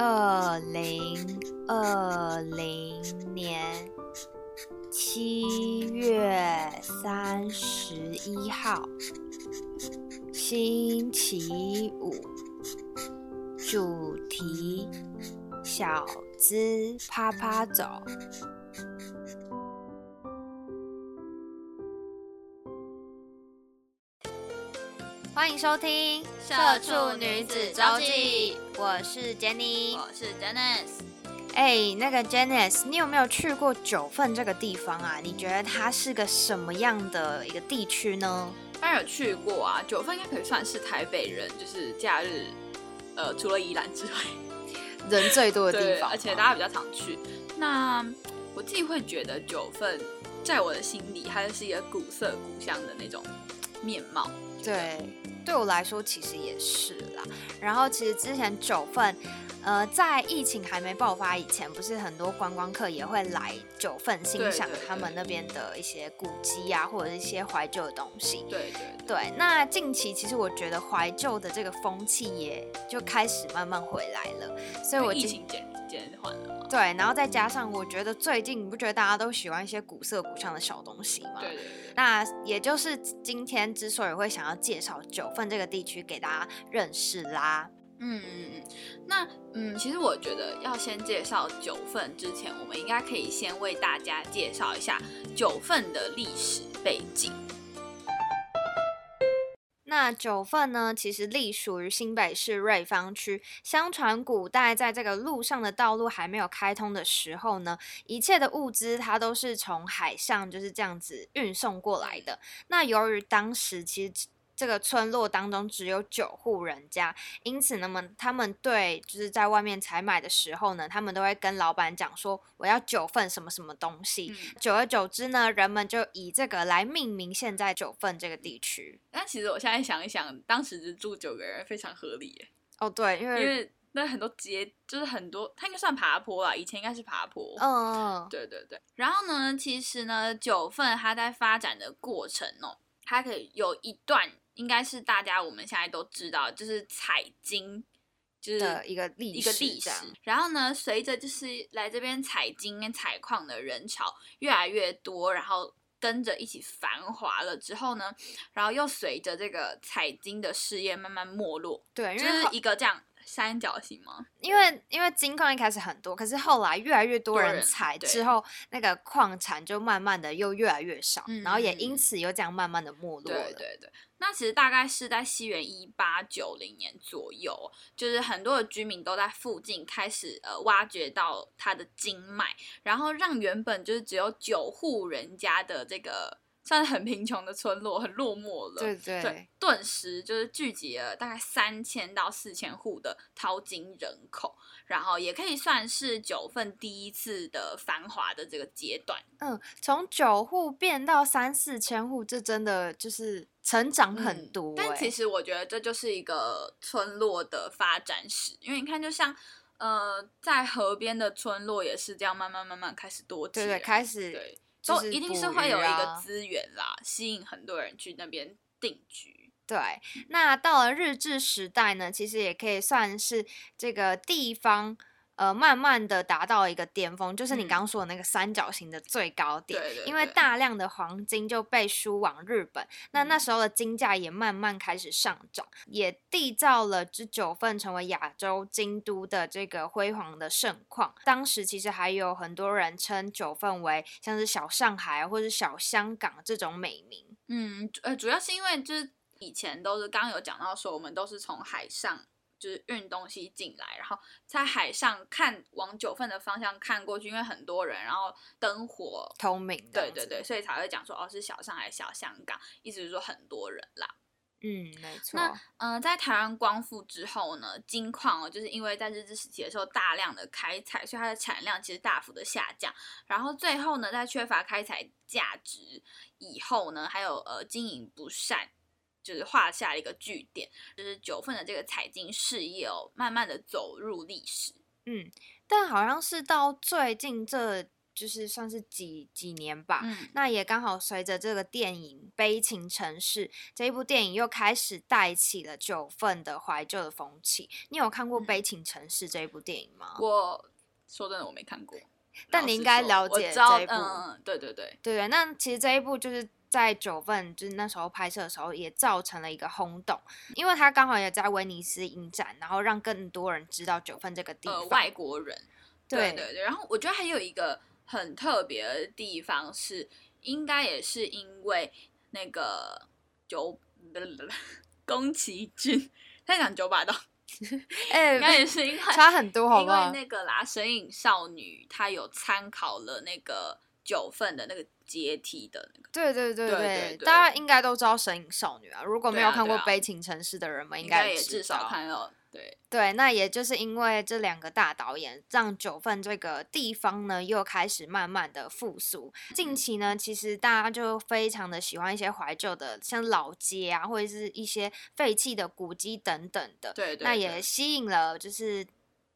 二零二零年七月三十一号，星期五，主题：小资趴趴走。欢迎收听《社畜女子周记》，我是 Jenny，我是 Janice。哎，那个 Janice，你有没有去过九份这个地方啊？你觉得它是个什么样的一个地区呢？当然有去过啊，九份应该可以算是台北人就是假日，呃，除了宜兰之外，人最多的地方，而且大家比较常去。那我自己会觉得九份，在我的心里，它就是一个古色古香的那种面貌。对，对我来说其实也是啦。然后其实之前九份，呃，在疫情还没爆发以前，不是很多观光客也会来九份欣赏他们那边的一些古迹啊，或者一些怀旧的东西。对对对。那近期其实我觉得怀旧的这个风气也就开始慢慢回来了，所以我疫情减对，然后再加上我觉得最近你不觉得大家都喜欢一些古色古香的小东西吗？对对对。那也就是今天之所以会想要介绍九份这个地区给大家认识啦。嗯嗯嗯。那嗯，其实我觉得要先介绍九份之前，我们应该可以先为大家介绍一下九份的历史背景。那九份呢，其实隶属于新北市瑞芳区。相传古代在这个路上的道路还没有开通的时候呢，一切的物资它都是从海上就是这样子运送过来的。那由于当时其实。这个村落当中只有九户人家，因此，那么他们对就是在外面采买的时候呢，他们都会跟老板讲说我要九份什么什么东西。久而久之呢，人们就以这个来命名现在九份这个地区。但其实我现在想一想，当时只住九个人非常合理耶。哦，对，因为因为那很多街就是很多，它应该算爬坡啦，以前应该是爬坡。嗯，对对对。然后呢，其实呢，九份它在发展的过程哦，它可以有一段。应该是大家我们现在都知道，就是采金，就是一个历一个历史。然后呢，随着就是来这边采金跟采矿的人潮越来越多，然后跟着一起繁华了之后呢，然后又随着这个采金的事业慢慢没落，对，就是一个这样。三角形吗？因为因为金矿一开始很多，可是后来越来越多人采之后，那个矿产就慢慢的又越来越少，然后也因此又这样慢慢的没落了。对对对，那其实大概是在西元一八九零年左右，就是很多的居民都在附近开始呃挖掘到它的金脉，然后让原本就是只有九户人家的这个。算是很贫穷的村落，很落寞了。对对对，顿时就是聚集了大概三千到四千户的淘金人口，然后也可以算是九份第一次的繁华的这个阶段。嗯，从九户变到三四千户，这真的就是成长很多。但其实我觉得这就是一个村落的发展史，因为你看，就像呃，在河边的村落也是这样，慢慢慢慢开始多起，对对，开始对。都一定是会有一个资源啦，吸引很多人去那边定居。对，那到了日治时代呢，其实也可以算是这个地方呃慢慢的达到一个巅峰，就是你嗯刚刚说的那个三角形的最高点。对对因为大量的黄金就被输往日本，那那嗯时候的金价也慢慢开始上涨，也缔造了这九份成为亚洲京都的这个辉煌的盛况。当时其实还有很多人称九份为像是小上海啊或者小香港这种美名。嗯，主呃，主要是因为就是以前都是刚刚有讲到说，我们都是从海上就是运东西进来，然后在海上看往九份的方向看过去，因为很多人，然后灯火，通明对对对，，所以才会讲说哦是小上海、小香港，意思是说很多人啦。嗯，没错。那嗯、呃在台湾光复之后呢，金矿哦，就是因为在日治时期的时候大量的开采，所以它的产量其实大幅的下降。然后最后呢，在缺乏开采价值以后呢，还有呃经营不善，就是画下了一个句点，就是九份的这个财经事业哦，慢慢的走入历史。嗯，但好像是到最近这就是算是几几年吧。嗯，那也刚好随着这个电影《悲情城市》这一部电影，又开始带起了九份的怀旧的风气。你有看过《嗯悲情城市》这一部电影吗？我说真的我没看过，但你应该了解这一部嗯嗯，对对对，对对，那其实这一部就是在九份，就是那时候拍摄的时候，也造成了一个轰动，因为他刚好也在威尼斯影展，然后让更多人知道九份这个地呃，方。外国人。对对对对，然后我觉得还有一个很特别的地方是，应该也是因为那个九 宫崎骏他讲九把刀，哎、应该也是因为差很多，好因为？那个啦，《神隐少女》她有参考了那个九份的那个阶梯的那个，对对对对大家应该都知道《神隐少女》啊。如果没有看过《悲情城市》的人们，应应该也至少。看到对。对，那也就是因为这两个大导演，让九份这个地方呢又开始慢慢的复苏。近期呢，其实大家就非常的喜欢一些怀旧的，像老街啊，或者是一些废弃的古迹等等的。对对那也吸引了就是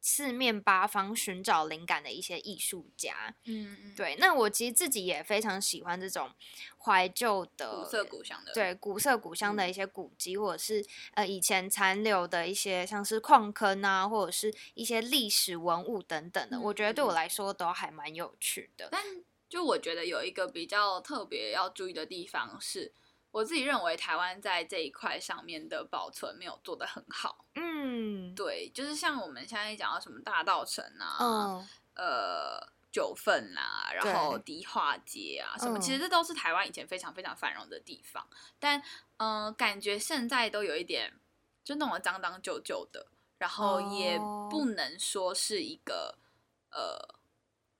四面八方寻找灵感的一些艺术家。嗯嗯，对，那我其实自己也非常喜欢这种怀旧的古色古香的，对古色古香的嗯一些古迹，或者是呃以前残留的一些像是矿坑啊，或者是一些历史文物等等的，我觉得对我嗯来说都还蛮有趣的。但就我觉得有一个比较特别要注意的地方是，我自己认为台湾在这一块上面的保存没有做得很好。嗯，对，就是像我们现在讲到什么大道城啊，嗯，呃九份啊，然后迪化街啊什么，其嗯。实这都是台湾以前非常非常繁荣的地方，但嗯、呃感觉现在都有一点就弄得脏脏旧旧的，然后也哦不能说是一个呃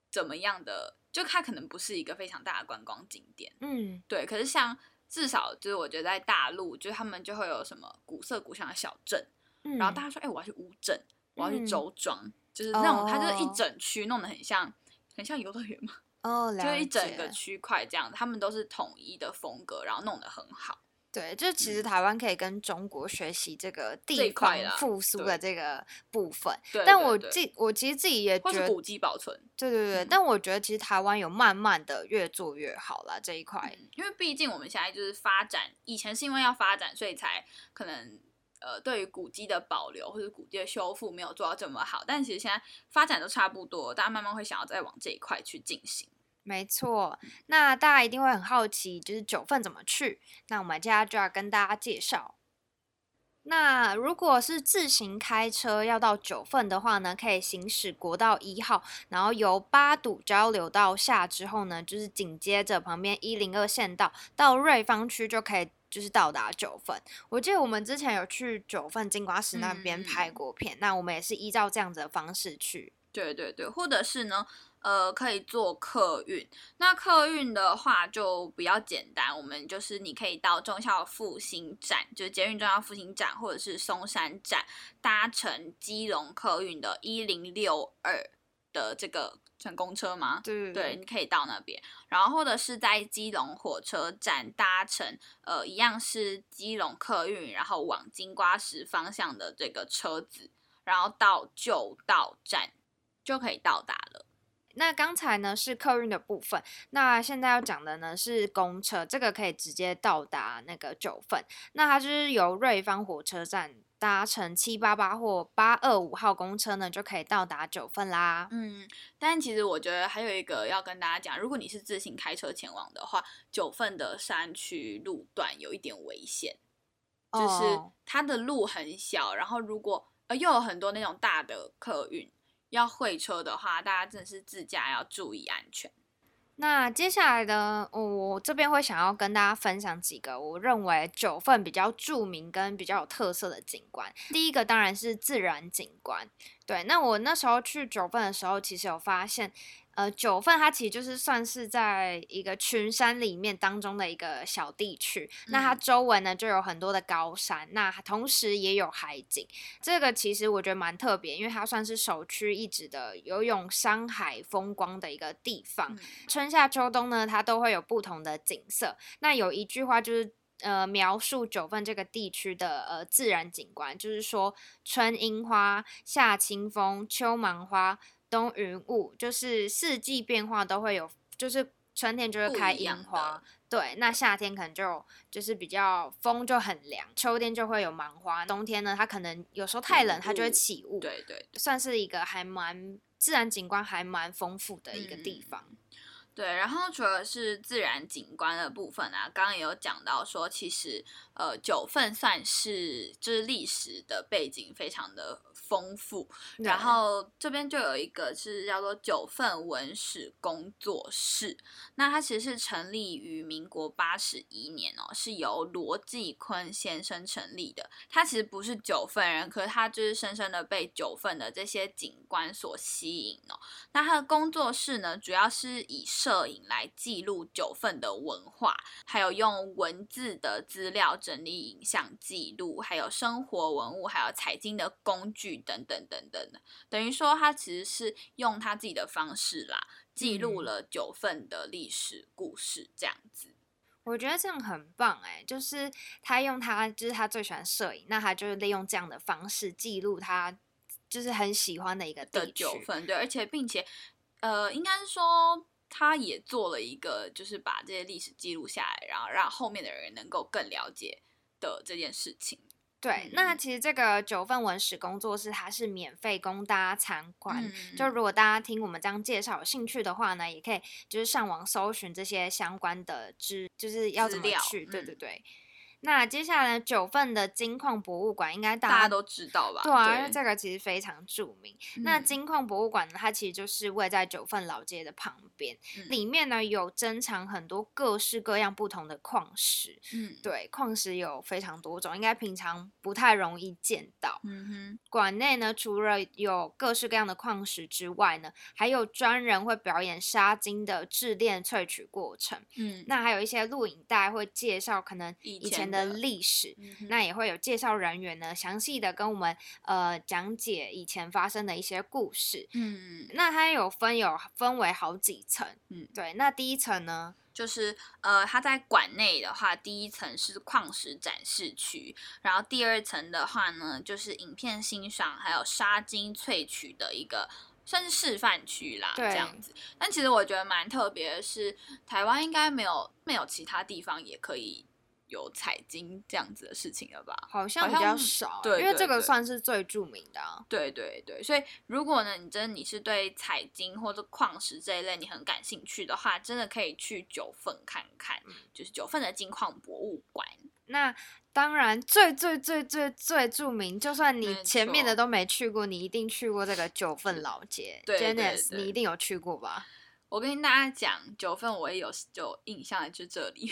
怎么样的，就它可能不是一个非常大的观光景点。嗯，对，可是像至少就是我觉得在大陆，就是他们就会有什么古色古香的小镇，嗯然后大家说，哎、我要去乌镇，我要去嗯。周庄，就是那种它就是一哦。整区弄得很像，很像游乐园嘛，哦，了就是一整个区块这样，他们都是统一的风格，然后弄得很好。对，就是其实台湾可以跟中国学习这个地块复苏的这个部分。对，但我自我其实自己也觉得，古迹保存，对对对，嗯但我觉得其实台湾有慢慢的越做越好了，这一块。嗯因为毕竟我们现在就是发展，以前是因为要发展，所以才可能呃对于古迹的保留或者古迹的修复没有做到这么好，但其实现在发展都差不多，大家慢慢会想要再往这一块去进行。没错，那大家一定会很好奇，就是九份怎么去？那我们接下来就要跟大家介绍。那如果是自行开车要到九份的话呢，可以行驶国道一号，然后由八堵交流道下之后呢，就是紧接着旁边一零二县道到瑞芳区就可以。就是到达九份，我记得我们之前有去九份金瓜石那边嗯拍过片，那我们也是依照这样子的方式去。对对对，或者是呢，呃，可以坐客运。那客运的话就比较简单，我们就是你可以到中校复兴站，就是捷运中校复兴站，或者是松山站，搭乘基隆客运的一零六二的这个乘公车吗？对对，你可以到那边，然后或者是在基隆火车站搭乘，呃，一样是基隆客运，然后往金瓜石方向的这个车子，然后到旧道站就可以到达了。那刚才呢是客运的部分，那现在要讲的呢是公车，这个可以直接到达那个九份。那它就是由瑞芳火车站搭乘七八八或八二五号公车呢，就可以到达九份啦。嗯，但其实我觉得还有一个要跟大家讲，如果你是自行开车前往的话，九份的山区路段有一点危险，就是哦它的路很小，然后如果呃又有很多那种大的客运要会车的话，大家真的是自驾要注意安全。那接下来呢，我这边会想要跟大家分享几个我认为九份比较著名跟比较有特色的景观。第一个当然是自然景观，对。那我那时候去九份的时候，其实有发现，呃，九份它其实就是算是在一个群山里面当中的一个小地区。那它嗯周围呢就有很多的高山，那同时也有海景。这个其实我觉得蛮特别，因为它算是首屈一指的游泳山海风光的一个地方。嗯春夏秋冬呢，它都会有不同的景色。那有一句话就是。呃，描述九份这个地区的呃自然景观，就是说春樱花、夏清风、秋芒花、冬云雾，就是四季变化都会有，就是春天就会开樱花，对，那夏天可能就就是比较风就很凉，秋天就会有芒花，冬天呢，它可能有时候太冷，它就会起雾，对对算是一个还蛮自然景观还蛮丰富的一个地嗯。方。对，然后除了是自然景观的部分啊，刚刚也有讲到说，其实呃九份算是就是历史的背景非常的丰富，然后这边就有一个是叫做九份文史工作室，那它其实是成立于民国八十一年哦，是由罗继坤先生成立的。他其实不是九份人，可是他就是深深的被九份的这些景观所吸引哦。那他的工作室呢，主要是以摄影来记录九份的文化，还有用文字的资料整理影像记录，还有生活文物，还有采金的工具等等等等的。等于说，他其实是用他自己的方式啦，记录嗯了九份的历史故事，这样子。我觉得这样很棒哎，就是他用他就是他最喜欢摄影，那他就是利用这样的方式记录他就是很喜欢的一个的。九份，对，而且并且，呃，应该是说他也做了一个，就是把这些历史记录下来，然后让后面的人能够更了解的这件事情。对，那其实这个九份文史工作室它是免费供大家参观，嗯就如果大家听我们这样介绍有兴趣的话呢，也可以就是上网搜寻这些相关的知，就是要怎么去。对对嗯对。那接下来九份的金矿博物馆应该大家都知道吧？对啊，因为这个其实非常著名。那嗯金矿博物馆呢，它其实就是位在九份老街的旁边，嗯里面呢有珍藏很多各式各样不同的矿石。嗯，对，矿石有非常多种，应该平常不太容易见到。嗯哼，馆内呢，除了有各式各样的矿石之外呢，还有专人会表演沙金的制炼萃取过程。嗯，那还有一些录影带会介绍可能以以前的历史，那也会有介绍人员呢，详细的跟我们呃讲解以前发生的一些故事。嗯，那它有分有分为好几层，嗯对。那第一层呢，就是呃，它在馆内的话，第一层是矿石展示区，然后第二层的话呢，就是影片欣赏还有沙金萃取的一个。算是示范区啦，对这样子。但其实我觉得蛮特别的是，台湾应该没有没有其他地方也可以有采金这样子的事情了吧？好像比较少，对因为这个算是最著名的、啊。对对对，所以如果呢，你真的你是对采金或者矿石这一类你很感兴趣的话，真的可以去九份看看，嗯就是九份的金矿博物馆。那当然，最最最最最著名，就算你前面的都没去过，你一定去过这个九份老街。对对 Janice，对你一定有去过吧？我跟大家讲，九份我也有有印象的，就这里，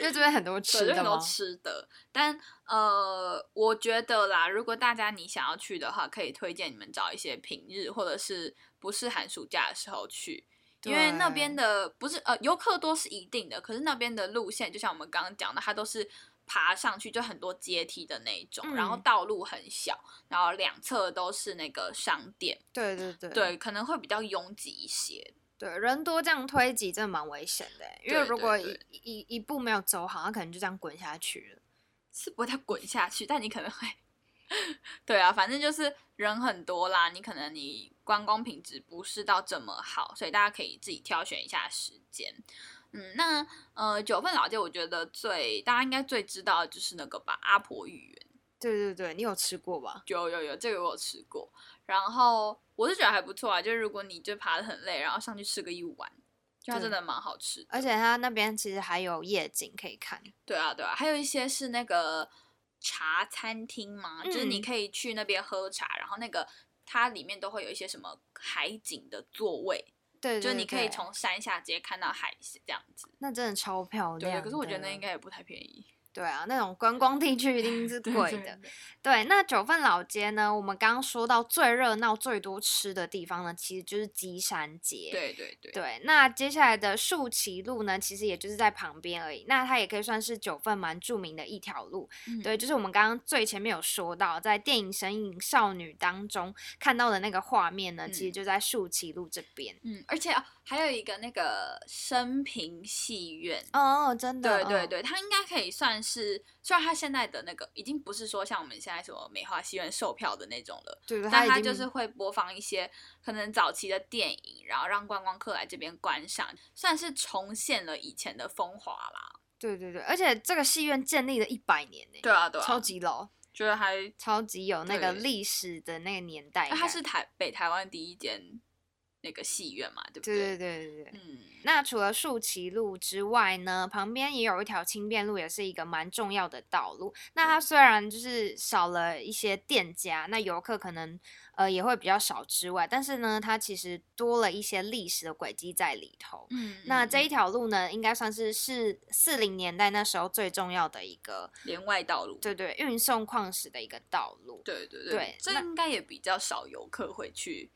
因为这边很多吃的很多吃的。但呃，我觉得啦，如果大家你想要去的话，可以推荐你们找一些平日或者是不是寒暑假的时候去。因为那边的不是呃游客多是一定的，可是那边的路线就像我们刚刚讲的，它都是爬上去就很多阶梯的那一种，然后嗯道路很小，然后两侧都是那个商店，对对对对，可能会比较拥挤一些。对，人多这样推挤真的蛮危险的欸，因为如果一一一步没有走好，他可能就这样滚下去了。是不会再滚下去，但你可能会，对啊，反正就是人很多啦，你可能你观光品质不是到这么好，所以大家可以自己挑选一下时间。嗯，那呃九份老街，我觉得最大家应该最知道的就是那个吧，阿婆芋圆。对对对，你有吃过吧？有有有，这个我有吃过。然后我是觉得还不错啊，就是如果你就爬的很累，然后上去吃个一碗，就它真的蛮好吃。而且它那边其实还有夜景可以看。对啊对啊，还有一些是那个茶餐厅嘛，就是你嗯可以去那边喝茶，然后那个它里面都会有一些什么海景的座位，对对就是你可以从山下直接看到海这样子。那真的超漂对，亮。可是我觉得那应。该也不太便宜。对啊，那种观光地区一定是贵的。对对对，那九份老街呢？我们刚刚说到最热闹、最多吃的地方呢，其实就是基山街。对对对对，那接下来的树旗路呢，其实也就是在旁边而已。那它也可以算是九份蛮著名的一条路。嗯对，就是我们刚刚最前面有说到，在电影《神隐少女》当中看到的那个画面呢，其实嗯就在树旗路这边。嗯，而且、啊、还有一个那个生平戏院。哦，真的，嗯，对对对，它应该可以算是，虽然它现在的那个已经不是说像我们现在什么美华戏院售票的那种了，对对，但它就是会播放一些可能早期的电影，然后让观光客来这边观赏，算是重现了以前的风华啦。对对对，而且这个戏院建立了一百年呢，对啊，对啊，超级老，觉得还，超级有那个历史的那个年代它是台北台湾第一间那个戏院嘛，对不对对对对对对。嗯，那除了树崎路之外呢，旁边也有一条轻便路，也是一个蛮重要的道路。那它虽然就是少了一些店家，那游客可能呃也会比较少之外，但是呢，它其实多了一些历史的轨迹在里头。嗯，那这一嗯条路呢，应该算是是四零年代那时候最重要的一个，连外道路，对对，运送矿石的一个道路。对对对这那应该也比较少游客会去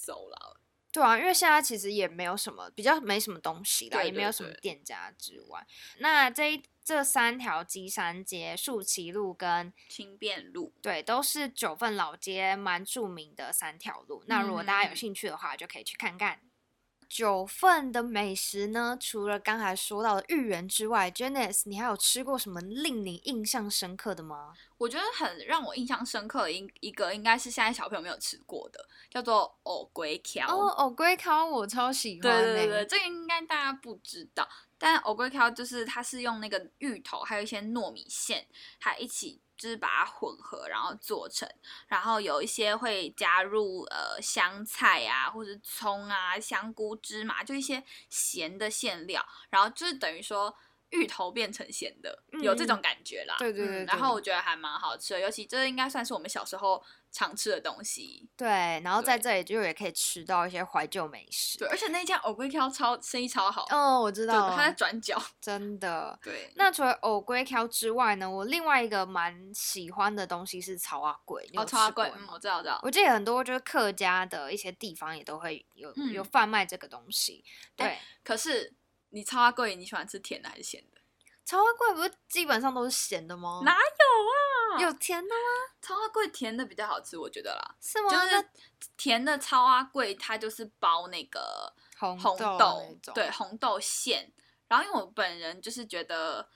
走了。对啊，因为现在其实也没有什么比较没什么东西啦，对也没有什么店家之外，那这一这三条基山街、树崎路跟轻便路，对都是九份老街蛮著名的三条路。那如果大家有嗯兴趣的话，就可以去看看。九份的美食呢，除了刚才说到的芋圆之外，Janice，你还有吃过什么令你印象深刻的吗？我觉得很让我印象深刻的一一个，应该是现在小朋友没有吃过的，叫做藕龟条。哦，藕龟条我超喜欢、欸，对对对对，这个应该大家不知道，但藕龟条就是它是用那个芋头还有一些糯米线，它一起就是把它混合，然后做成，然后有一些会加入呃香菜啊，或者葱啊、香菇、芝麻，就一些咸的馅料，然后就是等于说。芋头变成咸的，有这嗯种感觉啦。对对对对嗯然后我觉得还蛮好吃的，尤其这应该算是我们小时候常吃的东西。对，然后在对这里就也可以吃到一些怀旧美食。对，而且那家藕龟挑超生意超好。哦，我知对，道，它在转角。真的。对，那除了藕龟挑之外呢，我另外一个蛮喜欢的东西是草蛙粿。你有哦，超贵，嗯，吃过吗我知道，我知道。我记得很多就是客家的一些地方也都会有、有嗯贩卖这个东西。对，哎可是你超阿贵，你喜欢吃甜的还是咸的？超阿贵不是基本上都是咸的吗？哪有啊？有甜的吗？超阿贵甜的比较好吃，我觉得啦。是吗？就是甜的超阿贵，它就是包那个红豆对红豆馅。然后因为我本人就是觉得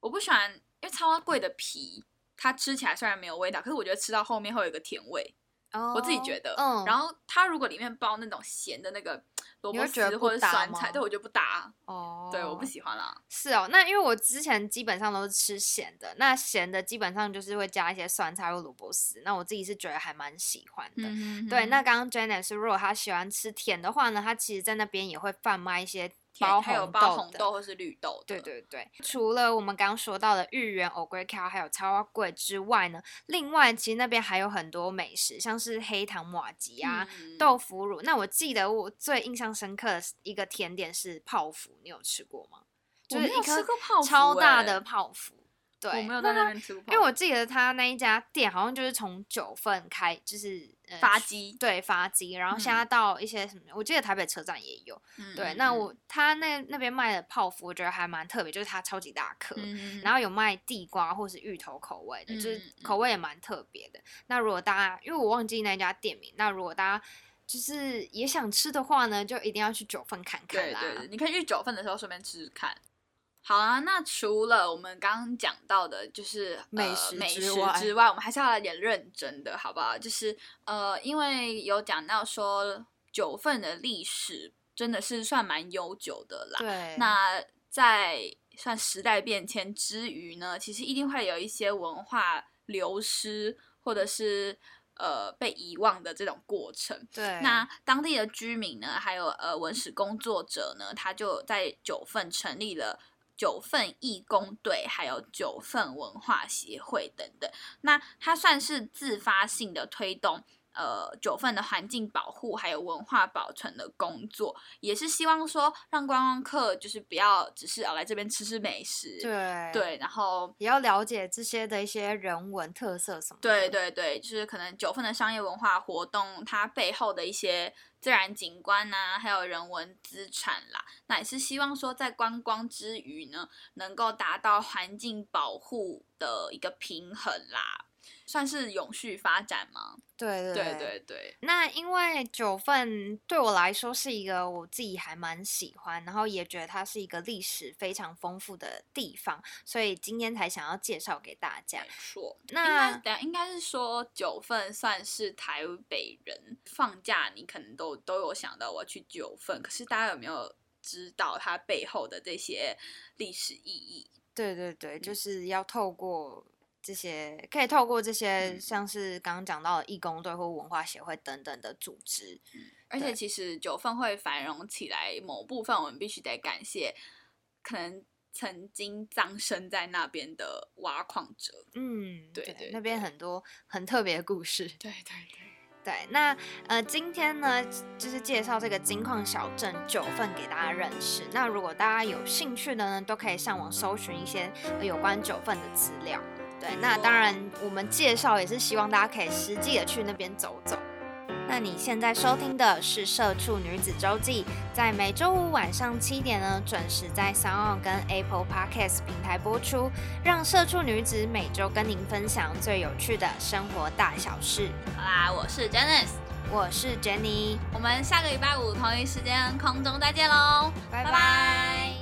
我不喜欢，因为超阿贵的皮它吃起来虽然没有味道，可是我觉得吃到后面会有一个甜味。我自己觉得，嗯，然后它如果里面包那种咸的那个萝卜丝或者酸菜，对我就不搭，哦，对我不喜欢啦。是哦，那因为我之前基本上都是吃咸的，那咸的基本上就是会加一些酸菜或萝卜丝，那我自己是觉得还蛮喜欢的。嗯对，那刚刚 Janice 如果她喜欢吃甜的话呢，她其实在那边也会贩卖一些包还有包红豆或是绿豆的。对对对，除了我们刚刚说到的芋圆、藕龟壳还有超蛙粿之外呢，另外其实那边还有很多美食，像是黑糖玛吉啊、嗯豆腐乳。那我记得我最印象深刻的一个甜点是泡芙，你有吃过吗？就是一颗超大欸的泡芙。对，我没有在那边吃过泡芙，因为我记得他那一家店好像就是从九份开，就是、呃、发鸡对发鸡，然后现在到一些什么，我记得台北车站也有。对，那我他那那边卖的泡芙，我觉得还蛮特别，就是它超级大颗，嗯然后有卖地瓜或是芋头口味的，就是口味也蛮特别的。那如果大家因为我忘记那家店名，那如果大家就是也想吃的话呢，就一定要去九份看看啦。对对对，你可以去九份的时候顺便吃吃看。好啊，那除了我们刚刚讲到的，就是呃美食美食之外之外，我们还是要来点认真的，好不好？就是呃，因为有讲到说九份的历史真的是算蛮悠久的啦。对，那在算时代变迁之余呢，其实一定会有一些文化流失或者是呃被遗忘的这种过程。对，那当地的居民呢，还有呃文史工作者呢，他就在九份成立了九份义工队，还有九份文化协会等等。那它算是自发性的推动。呃，九份的环境保护还有文化保存的工作，也是希望说让观光客就是不要只是哦来这边吃吃美食，对对，然后也要了解这些的一些人文特色什么的。对对对，就是可能九份的商业文化活动，它背后的一些自然景观呐、还有人文资产啦，那也是希望说在观光之余呢，能够达到环境保护的一个平衡啦，算是永续发展吗？对对对对对，那因为九份对我来说是一个我自己还蛮喜欢，然后也觉得它是一个历史非常丰富的地方，所以今天才想要介绍给大家没。错。那应该等下应该是说九份算是台北人放假，你可能都都有想到我要去九份，可是大家有没有知道它背后的这些历史意义？对对对，嗯就是要透过这些，可以透过这些嗯像是刚刚讲到的义工队或文化协会等等的组织。而且其实九份会繁荣起来，某部分我们必须得感谢可能曾经葬身在那边的挖矿者。嗯，对对那边很多很特别的故事。对对对，对，那呃，今天呢，就是介绍这个金矿小镇九份给大家认识。那如果大家有兴趣的呢，都可以上网搜寻一些呃有关九份的资料。对，那当然我们介绍也是希望大家可以实际的去那边走走。那你现在收听的是《社畜女子周记》，在每周五晚上七点呢，准时在 s o u n 跟 Apple Podcast 平台播出，让社畜女子每周跟您分享最有趣的生活大小事。好啦，我是 Janice，我是 Jenny，我们下个礼拜五同一时间空中再见喽，拜。拜拜